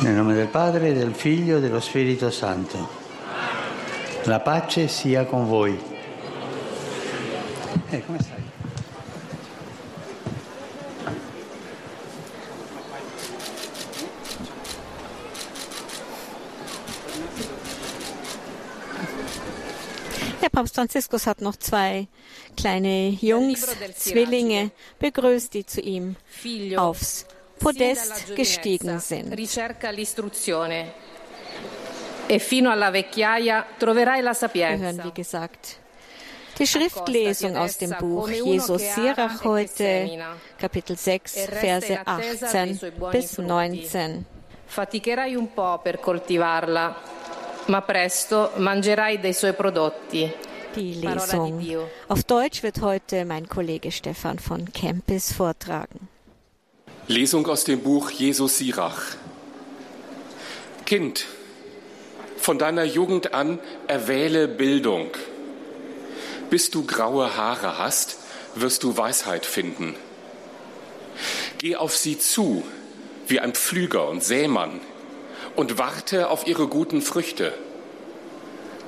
Nel nome del Padre, del Figlio e dello Spirito Santo. La pace sia con voi. Eh, come stai? Der Papst Franziskus hat noch zwei kleine Jungs, Zwillinge, begrüßt, die zu ihm aufs Podest gestiegen sind. E Wir hören, wie gesagt, die Schriftlesung aus dem Buch Jesus Sirach heute, Kapitel 6, Verse 18 bis 19. Faticherai un po' per coltivarla, ma presto mangerai dei suoi prodotti. Die Lesung auf Deutsch wird heute mein Kollege Stefan von Kempis vortragen. Lesung aus dem Buch Jesus Sirach. Kind, von deiner Jugend an erwähle Bildung. Bis du graue Haare hast, wirst du Weisheit finden. Geh auf sie zu, wie ein Pflüger und Sämann, und warte auf ihre guten Früchte.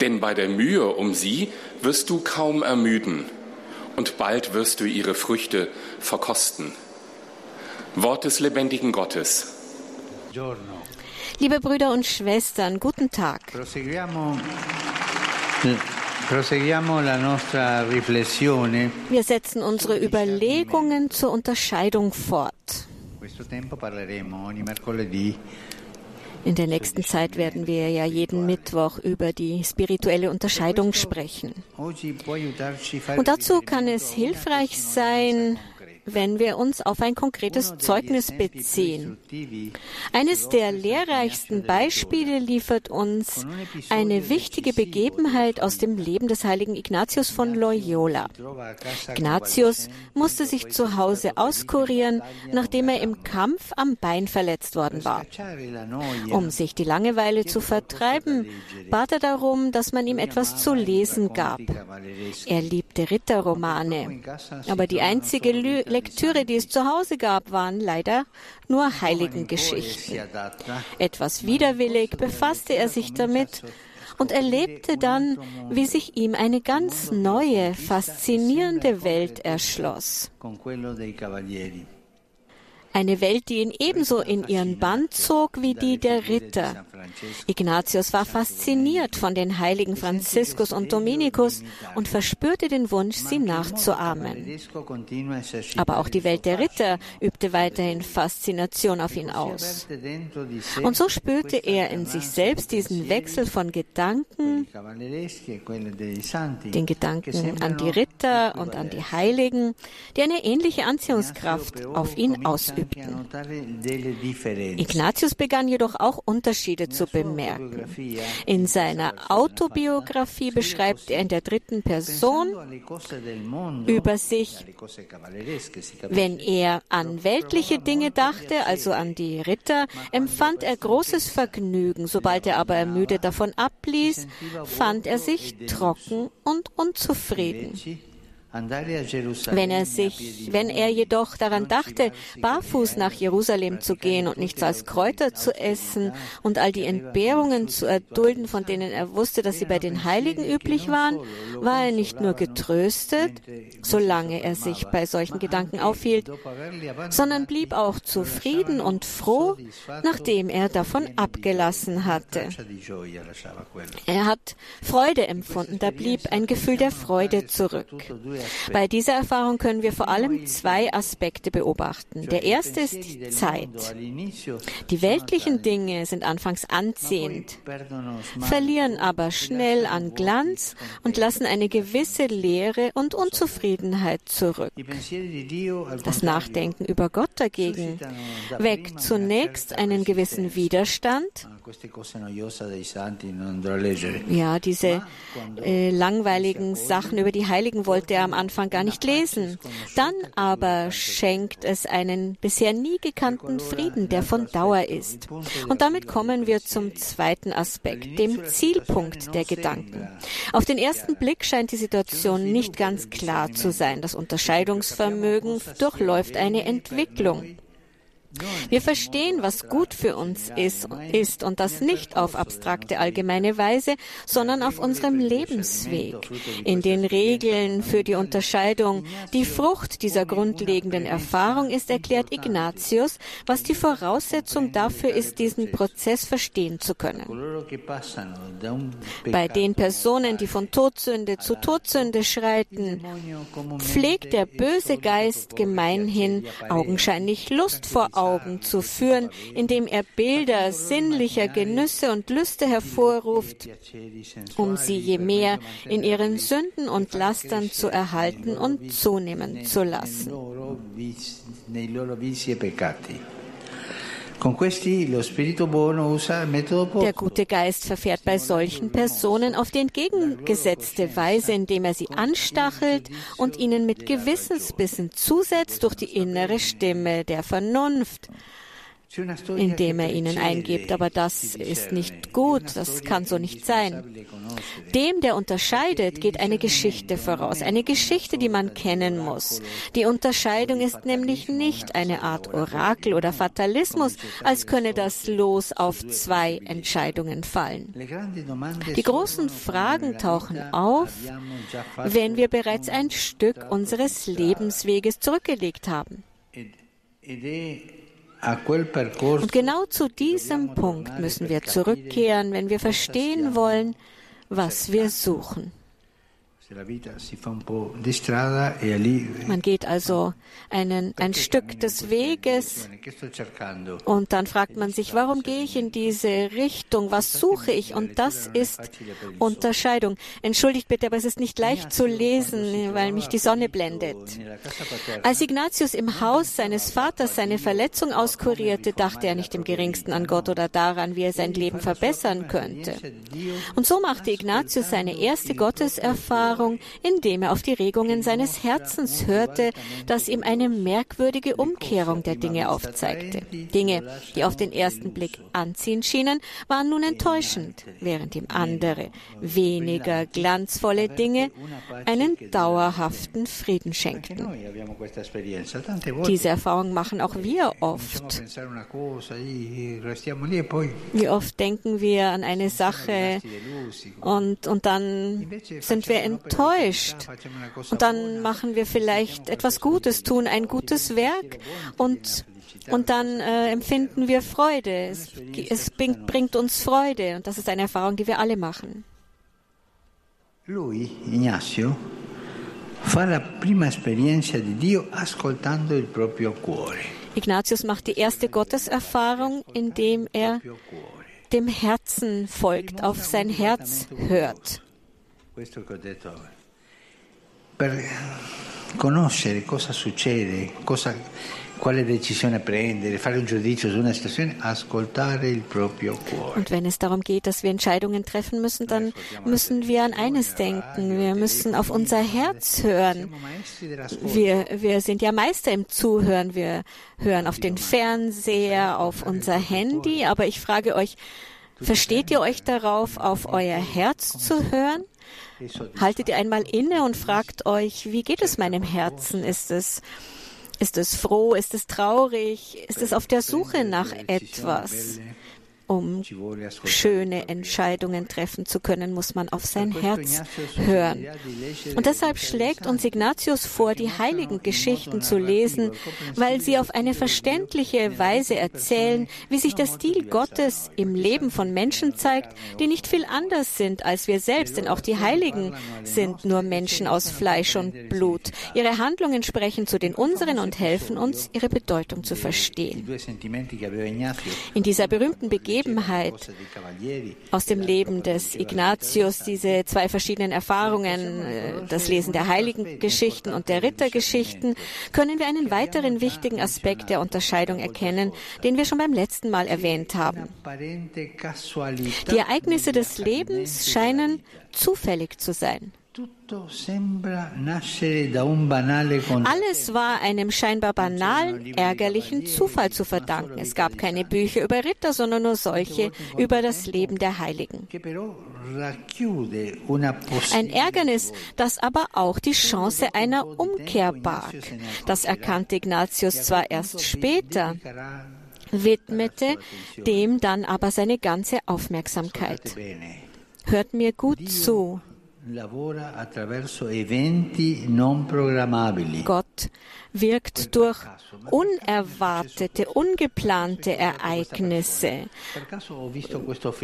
Denn bei der Mühe um sie wirst du kaum ermüden, und bald wirst du ihre Früchte verkosten. Wort des lebendigen Gottes. Liebe Brüder und Schwestern, guten Tag. Riflessione. Wir setzen unsere Überlegungen zur Unterscheidung fort. In der nächsten Zeit werden wir ja jeden Mittwoch über die spirituelle Unterscheidung sprechen. Und dazu kann es hilfreich sein, wenn wir uns auf ein konkretes Zeugnis beziehen. Eines der lehrreichsten Beispiele liefert uns eine wichtige Begebenheit aus dem Leben des heiligen Ignatius von Loyola. Ignatius musste sich zu Hause auskurieren, nachdem er im Kampf am Bein verletzt worden war. Um sich die Langeweile zu vertreiben, bat er darum, dass man ihm etwas zu lesen gab. Er liebte Ritterromane, aber die einzige Lü Lektüre, die es zu Hause gab, waren leider nur Heiligengeschichten. Etwas widerwillig befasste er sich damit und erlebte dann, wie sich ihm eine ganz neue, faszinierende Welt erschloss. Eine Welt, die ihn ebenso in ihren Bann zog wie die der Ritter. Ignatius war fasziniert von den Heiligen Franziskus und Dominikus und verspürte den Wunsch, sie nachzuahmen. Aber auch die Welt der Ritter übte weiterhin Faszination auf ihn aus. Und so spürte er in sich selbst diesen Wechsel von Gedanken, den Gedanken an die Ritter und an die Heiligen, die eine ähnliche Anziehungskraft auf ihn ausübten. Ignatius begann jedoch auch Unterschiede zu bemerken. In seiner Autobiografie beschreibt er in der dritten Person über sich, wenn er an weltliche Dinge dachte, also an die Ritter, empfand er großes Vergnügen. Sobald er aber ermüdet davon abließ, fand er sich trocken und unzufrieden. Wenn er sich, wenn er jedoch daran dachte, barfuß nach Jerusalem zu gehen und nichts als Kräuter zu essen und all die Entbehrungen zu erdulden, von denen er wusste, dass sie bei den Heiligen üblich waren, war er nicht nur getröstet, solange er sich bei solchen Gedanken aufhielt, sondern blieb auch zufrieden und froh, nachdem er davon abgelassen hatte. Er hat Freude empfunden, da blieb ein Gefühl der Freude zurück. Bei dieser Erfahrung können wir vor allem zwei Aspekte beobachten. Der erste ist die Zeit. Die weltlichen Dinge sind anfangs anziehend, verlieren aber schnell an Glanz und lassen eine gewisse Leere und Unzufriedenheit zurück. Das Nachdenken über Gott dagegen weckt zunächst einen gewissen Widerstand. Ja, diese äh, langweiligen Sachen über die Heiligen wollte er am Anfang gar nicht lesen. Dann aber schenkt es einen bisher nie gekannten Frieden, der von Dauer ist. Und damit kommen wir zum zweiten Aspekt, dem Zielpunkt der Gedanken. Auf den ersten Blick scheint die Situation nicht ganz klar zu sein. Das Unterscheidungsvermögen durchläuft eine Entwicklung. Wir verstehen, was gut für uns ist, ist und das nicht auf abstrakte allgemeine Weise, sondern auf unserem Lebensweg, in den Regeln für die Unterscheidung. Die Frucht dieser grundlegenden Erfahrung ist, erklärt Ignatius, was die Voraussetzung dafür ist, diesen Prozess verstehen zu können. Bei den Personen, die von Todsünde zu Todsünde schreiten, pflegt der böse Geist gemeinhin augenscheinlich Lust vor Augen zu führen, indem er Bilder sinnlicher Genüsse und Lüste hervorruft, um sie je mehr in ihren Sünden und Lastern zu erhalten und zunehmen zu lassen. Der gute Geist verfährt bei solchen Personen auf die entgegengesetzte Weise, indem er sie anstachelt und ihnen mit Gewissensbissen zusetzt durch die innere Stimme der Vernunft indem er ihnen eingibt. Aber das ist nicht gut, das kann so nicht sein. Dem, der unterscheidet, geht eine Geschichte voraus, eine Geschichte, die man kennen muss. Die Unterscheidung ist nämlich nicht eine Art Orakel oder Fatalismus, als könne das Los auf zwei Entscheidungen fallen. Die großen Fragen tauchen auf, wenn wir bereits ein Stück unseres Lebensweges zurückgelegt haben. Und genau zu diesem Punkt müssen wir zurückkehren, wenn wir verstehen wollen, was wir suchen. E Man geht also einen, ein Stück des Weges und dann fragt man sich, warum gehe ich in diese Richtung? Was suche ich? Und das ist Unterscheidung. Entschuldigt bitte, aber es ist nicht leicht zu lesen, weil mich die Sonne blendet. Als Ignatius im Haus seines Vaters seine Verletzung auskurierte, dachte er nicht im geringsten an Gott oder daran, wie er sein Leben verbessern könnte. Und so machte Ignatius seine erste Gotteserfahrung Erfahrung, indem er auf die Regungen seines Herzens hörte, das ihm eine merkwürdige Umkehrung der Dinge aufzeigte. Dinge, die auf den ersten Blick anziehend schienen, waren nun enttäuschend, während ihm andere, weniger glanzvolle Dinge einen dauerhaften Frieden schenkten. Diese Erfahrung machen auch wir oft. Wie oft denken wir an eine Sache und, und dann sind wir enttäuscht. Und dann machen wir vielleicht etwas Gutes, tun ein gutes Werk und, und dann äh, empfinden wir Freude. Es, es bringt uns Freude und das ist eine Erfahrung, die wir alle machen. Lui, Ignacio, fa la prima esperienza di Dio ascoltando il proprio cuore. Ignatius macht die erste Gotteserfahrung, indem er dem Herzen folgt, auf sein Herz hört questo che ho detto per conoscere cosa succede, cosa, quale decisione prendere, fare un giudizio su una situazione, ascoltare il proprio cuore. Und wenn es darum geht, dass wir Entscheidungen treffen müssen, dann müssen wir an eines denken. Wir müssen auf unser Herz hören. Wir, wir sind ja Meister im Zuhören. Wir hören auf den Fernseher, auf unser Handy. Aber ich frage euch, versteht ihr euch darauf, auf euer Herz zu hören? Haltet ihr einmal inne und fragt euch, wie geht es meinem Herzen? Ist es, ist es froh? Ist es traurig? Ist es auf der Suche nach etwas? Um schöne Entscheidungen treffen zu können, muss man auf sein Herz hören. Und deshalb schlägt uns Ignatius vor, die heiligen Geschichten zu lesen, weil sie auf eine verständliche Weise erzählen, wie sich der Stil Gottes im Leben von Menschen zeigt, die nicht viel anders sind als wir selbst, denn auch die Heiligen sind nur Menschen aus Fleisch und Blut. Ihre Handlungen sprechen zu den unseren und helfen uns, ihre Bedeutung zu verstehen. In dieser berühmten Begegnung Begebenheit aus dem Leben des Ignatius, diese zwei verschiedenen Erfahrungen, äh, das Lesen der heiligen Geschichten und der Rittergeschichten, können wir einen weiteren wichtigen Aspekt der Unterscheidung erkennen, den wir schon beim letzten Mal erwähnt haben. Die Ereignisse des Lebens scheinen zufällig zu sein. Alles war einem scheinbar banalen, ärgerlichen Zufall zu verdanken. Es gab keine Bücher über Ritter, sondern nur solche über das Leben der Heiligen. Ein Ärgernis, das aber auch die Chance einer Umkehr barg. Das erkannte Ignatius zwar erst später, widmete dem dann aber seine ganze Aufmerksamkeit. Hört mir gut zu. Gott wirkt durch unerwartete, ungeplante Ereignisse.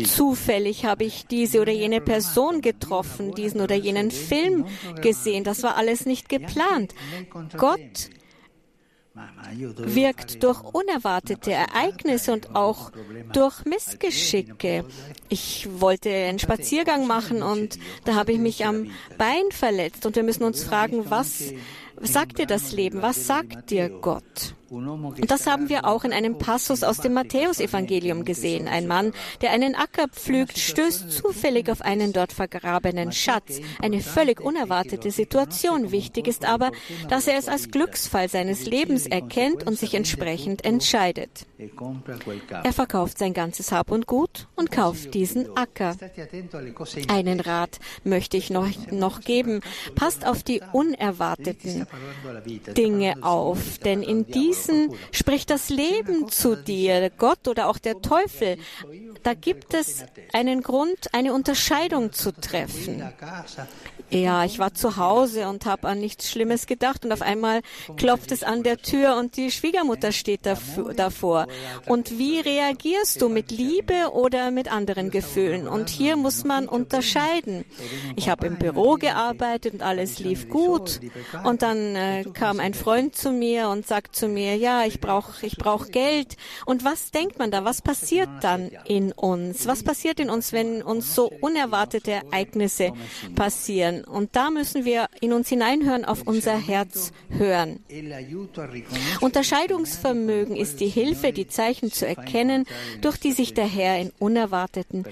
Zufällig habe ich diese oder jene Person getroffen, diesen oder jenen Film gesehen. Das war alles nicht geplant. Gott wirkt durch unerwartete Ereignisse und auch durch Missgeschicke. Ich wollte einen Spaziergang machen und da habe ich mich am Bein verletzt und wir müssen uns fragen, was sagt dir das Leben? Was sagt dir Gott? Das haben wir auch in einem Passus aus dem Matthäusevangelium gesehen. Ein Mann, der einen Acker pflügt, stößt zufällig auf einen dort vergrabenen Schatz. Eine völlig unerwartete Situation. Wichtig ist aber, dass er es als Glücksfall seines Lebens erkennt und sich entsprechend entscheidet. Er verkauft sein ganzes Hab und Gut und kauft diesen Acker. Einen Rat möchte ich noch, noch geben. Passt auf die unerwarteten Dinge auf, denn in diesem diesen spricht das Leben zu dir, Gott oder auch der Teufel. Da gibt es einen Grund, eine Unterscheidung zu treffen. Ja, ich war zu Hause und habe an nichts Schlimmes gedacht und auf einmal klopft es an der Tür und die Schwiegermutter steht davor. Und wie reagierst du mit Liebe oder mit anderen Gefühlen? Und hier muss man unterscheiden. Ich habe im Büro gearbeitet und alles lief gut und dann äh, kam ein Freund zu mir und sagt zu mir, ja, ich brauche ich brauch Geld. Und was denkt man da? Was passiert dann in uns? Was passiert in uns, wenn uns so unerwartete Ereignisse passieren? Hören. Und da müssen wir in uns hineinhören, auf unser Herz hören. Unterscheidungsvermögen ist die Hilfe, die Zeichen zu erkennen, durch die sich der Herr in unerwarteten,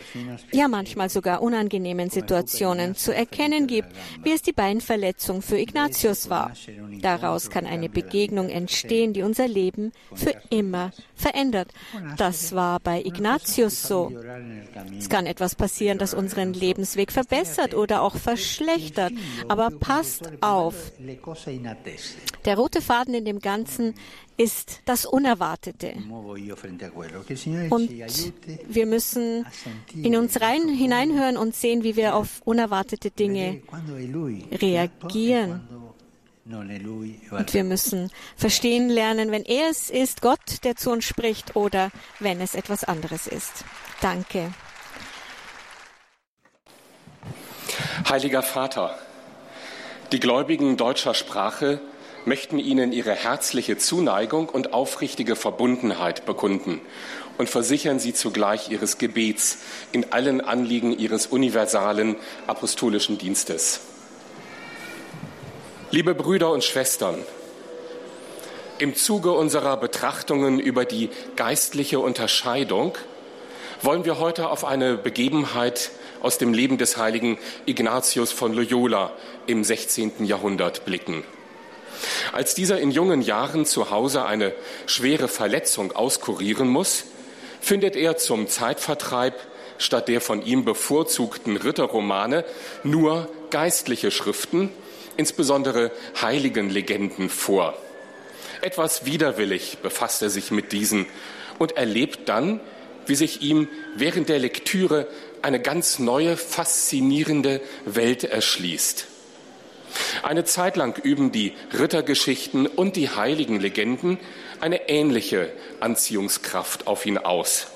ja manchmal sogar unangenehmen Situationen zu erkennen gibt, wie es die Beinverletzung für Ignatius war. Daraus kann eine Begegnung entstehen, die unser Leben für immer verändert. Das war bei Ignatius so. Es kann etwas passieren, das unseren Lebensweg verbessert oder auch verschlechtert. Aber passt auf. Der rote Faden in dem Ganzen ist das Unerwartete. Und wir müssen in uns rein, hineinhören und sehen, wie wir auf unerwartete Dinge reagieren. Und wir müssen verstehen lernen, wenn er es ist, Gott, der zu uns spricht, oder wenn es etwas anderes ist. Danke. Heiliger Vater, die Gläubigen deutscher Sprache möchten Ihnen ihre herzliche Zuneigung und aufrichtige Verbundenheit bekunden und versichern Sie zugleich Ihres Gebets in allen Anliegen Ihres universalen apostolischen Dienstes. Liebe Brüder und Schwestern, im Zuge unserer Betrachtungen über die geistliche Unterscheidung wollen wir heute auf eine Begebenheit aus dem Leben des heiligen Ignatius von Loyola im 16. Jahrhundert blicken. Als dieser in jungen Jahren zu Hause eine schwere Verletzung auskurieren muss, findet er zum Zeitvertreib statt der von ihm bevorzugten Ritterromane nur geistliche Schriften insbesondere heiligen Legenden vor. Etwas widerwillig befasst er sich mit diesen und erlebt dann, wie sich ihm während der Lektüre eine ganz neue, faszinierende Welt erschließt. Eine Zeit lang üben die Rittergeschichten und die heiligen Legenden eine ähnliche Anziehungskraft auf ihn aus.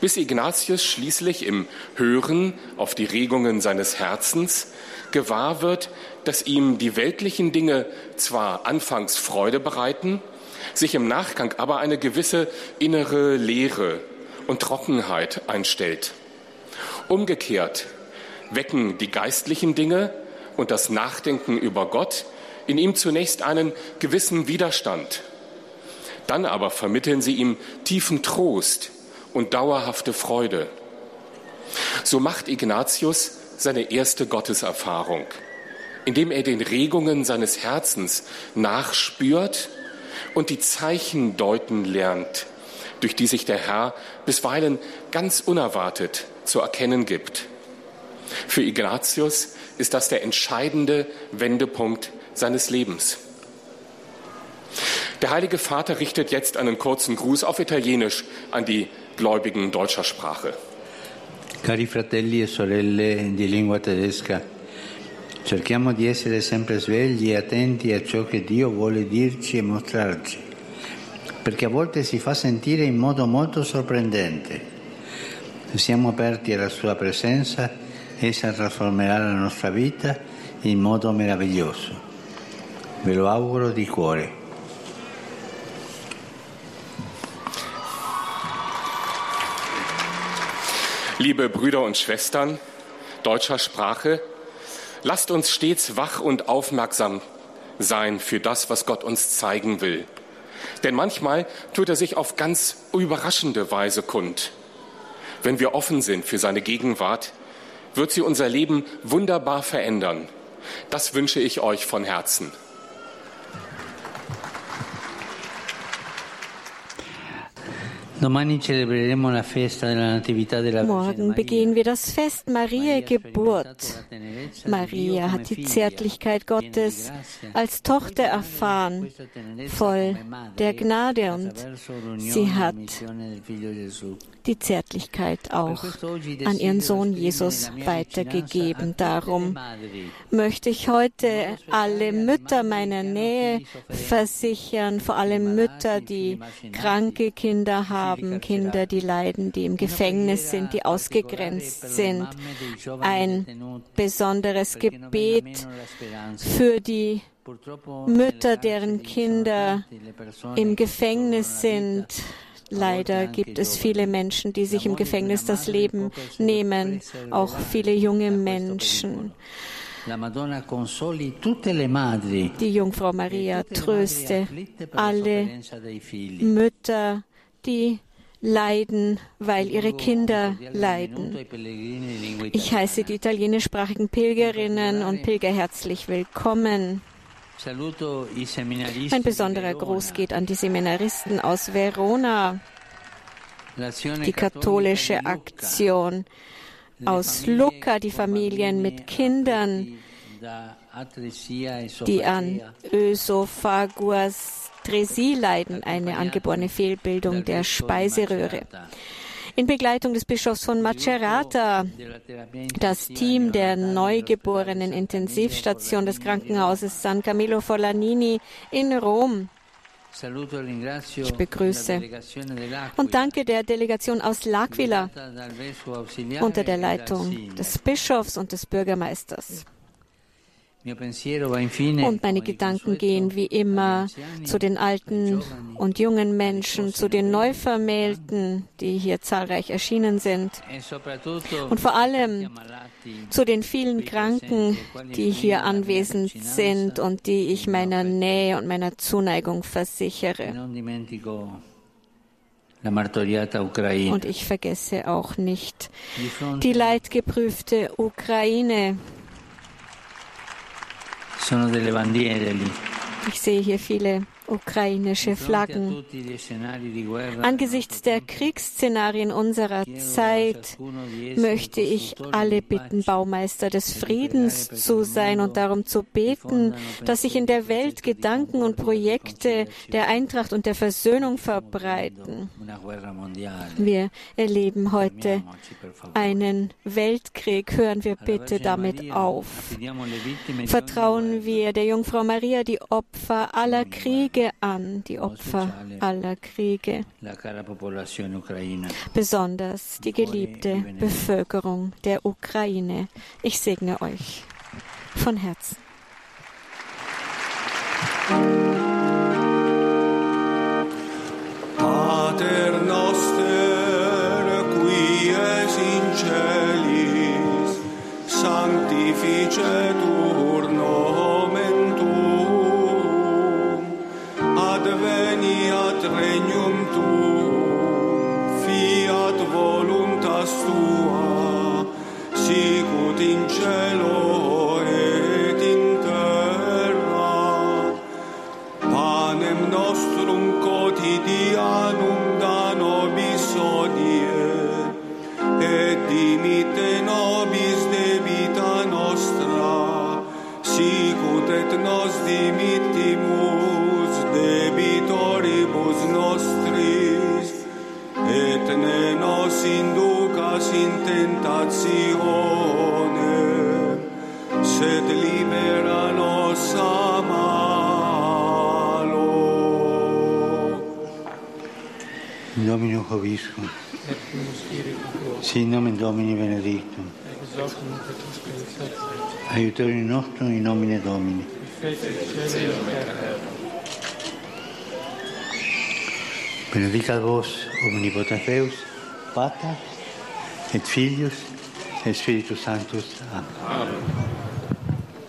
Bis Ignatius schließlich im Hören auf die Regungen seines Herzens gewahr wird, dass ihm die weltlichen Dinge zwar anfangs Freude bereiten, sich im Nachgang aber eine gewisse innere Leere und Trockenheit einstellt. Umgekehrt wecken die geistlichen Dinge und das Nachdenken über Gott in ihm zunächst einen gewissen Widerstand. Dann aber vermitteln sie ihm tiefen Trost und dauerhafte Freude. So macht Ignatius seine erste Gotteserfahrung. indem er den Regungen seines Herzens nachspürt und die Zeichen deuten lernt, durch die sich der Herr bisweilen ganz unerwartet zu erkennen gibt. Für Ignatius ist das der entscheidende Wendepunkt seines Lebens. Der Heilige Vater richtet jetzt einen kurzen Gruß auf Italienisch an die Gläubigen deutscher Sprache. Cari fratelli e sorelle di lingua tedesca, cerchiamo di essere sempre svegli e attenti a ciò che Dio vuole dirci e mostrarci, perché a volte si fa sentire in modo molto sorprendente. Siamo aperti alla sua presenza, essa trasformerà la nostra vita in modo meraviglioso. Ve lo auguro di cuore. Liebe Brüder und Schwestern deutscher Sprache, lasst uns stets wach und aufmerksam sein für das, was Gott uns zeigen will. Denn manchmal tut er sich auf ganz überraschende Weise kund. Wenn wir offen sind für seine Gegenwart, wird sie unser Leben wunderbar verändern. Das wünsche ich euch von Herzen. Morgen begehen wir das Fest Maria Geburt. Maria hat die Zärtlichkeit Gottes als Tochter erfahren, voll der Gnade und sie hat die Zärtlichkeit auch an ihren Sohn Jesus weitergegeben. Darum. möchte ich heute alle Mütter meiner Nähe versichern, vor allem Mütter, die kranke Kinder haben, Kinder, die leiden, die im Gefängnis sind, die ausgegrenzt sind. Ein besonderes Gebet für die Mütter, deren Kinder im Gefängnis sind, Leider gibt es viele Menschen, die sich im Gefängnis das Leben nehmen, auch viele junge Menschen. Die Jungfrau Maria tröste alle Mütter, die leiden, weil ihre Kinder leiden. Ich heiße die italienischsprachigen Pilgerinnen und Pilger herzlich willkommen. Ein besonderer Gruß geht an die Seminaristen aus Verona, die katholische Aktion aus Lucca, die Familien mit Kindern, die an Ösophaguastresie leiden, eine angeborene Fehlbildung der Speiseröhre. In Begleitung des Bischofs von Macerata, das Team der neugeborenen Intensivstation des Krankenhauses San Camillo Forlanini in Rom. Ich begrüße und danke der Delegation aus L'Aquila unter der Leitung des Bischofs und des Bürgermeisters. Und meine Gedanken gehen wie immer zu den alten und jungen Menschen, zu den Neuvermählten, die hier zahlreich erschienen sind. Und vor allem zu den vielen Kranken, die hier anwesend sind und die ich meiner Nähe und meiner Zuneigung versichere. Und ich vergesse auch nicht die leidgeprüfte Ukraine. Ich sehe hier viele ukrainische Flaggen. Angesichts der Kriegsszenarien unserer Zeit möchte ich alle bitten, Baumeister des Friedens zu sein und darum zu beten, dass sich in der Welt Gedanken und Projekte der Eintracht und der Versöhnung verbreiten. Wir erleben heute einen Weltkrieg. Hören wir bitte damit auf. Vertrauen wir der Jungfrau Maria die Opfer aller Kriege Kriege an, die Opfer aller Kriege, besonders die geliebte Bevölkerung der Ukraine. Ich segne euch von Herzen. Pater noster, qui es in celis, sanctificetur inducas in tentatione, sed libera nos a malo. In Domino Hoviscum. Sin nomen Domini benedictum. Aiutorium nostrum in nomine Domini. Benedicat vos omnipotens Deus, Pater et Filius et Spiritus Sanctus. Amen. Amen.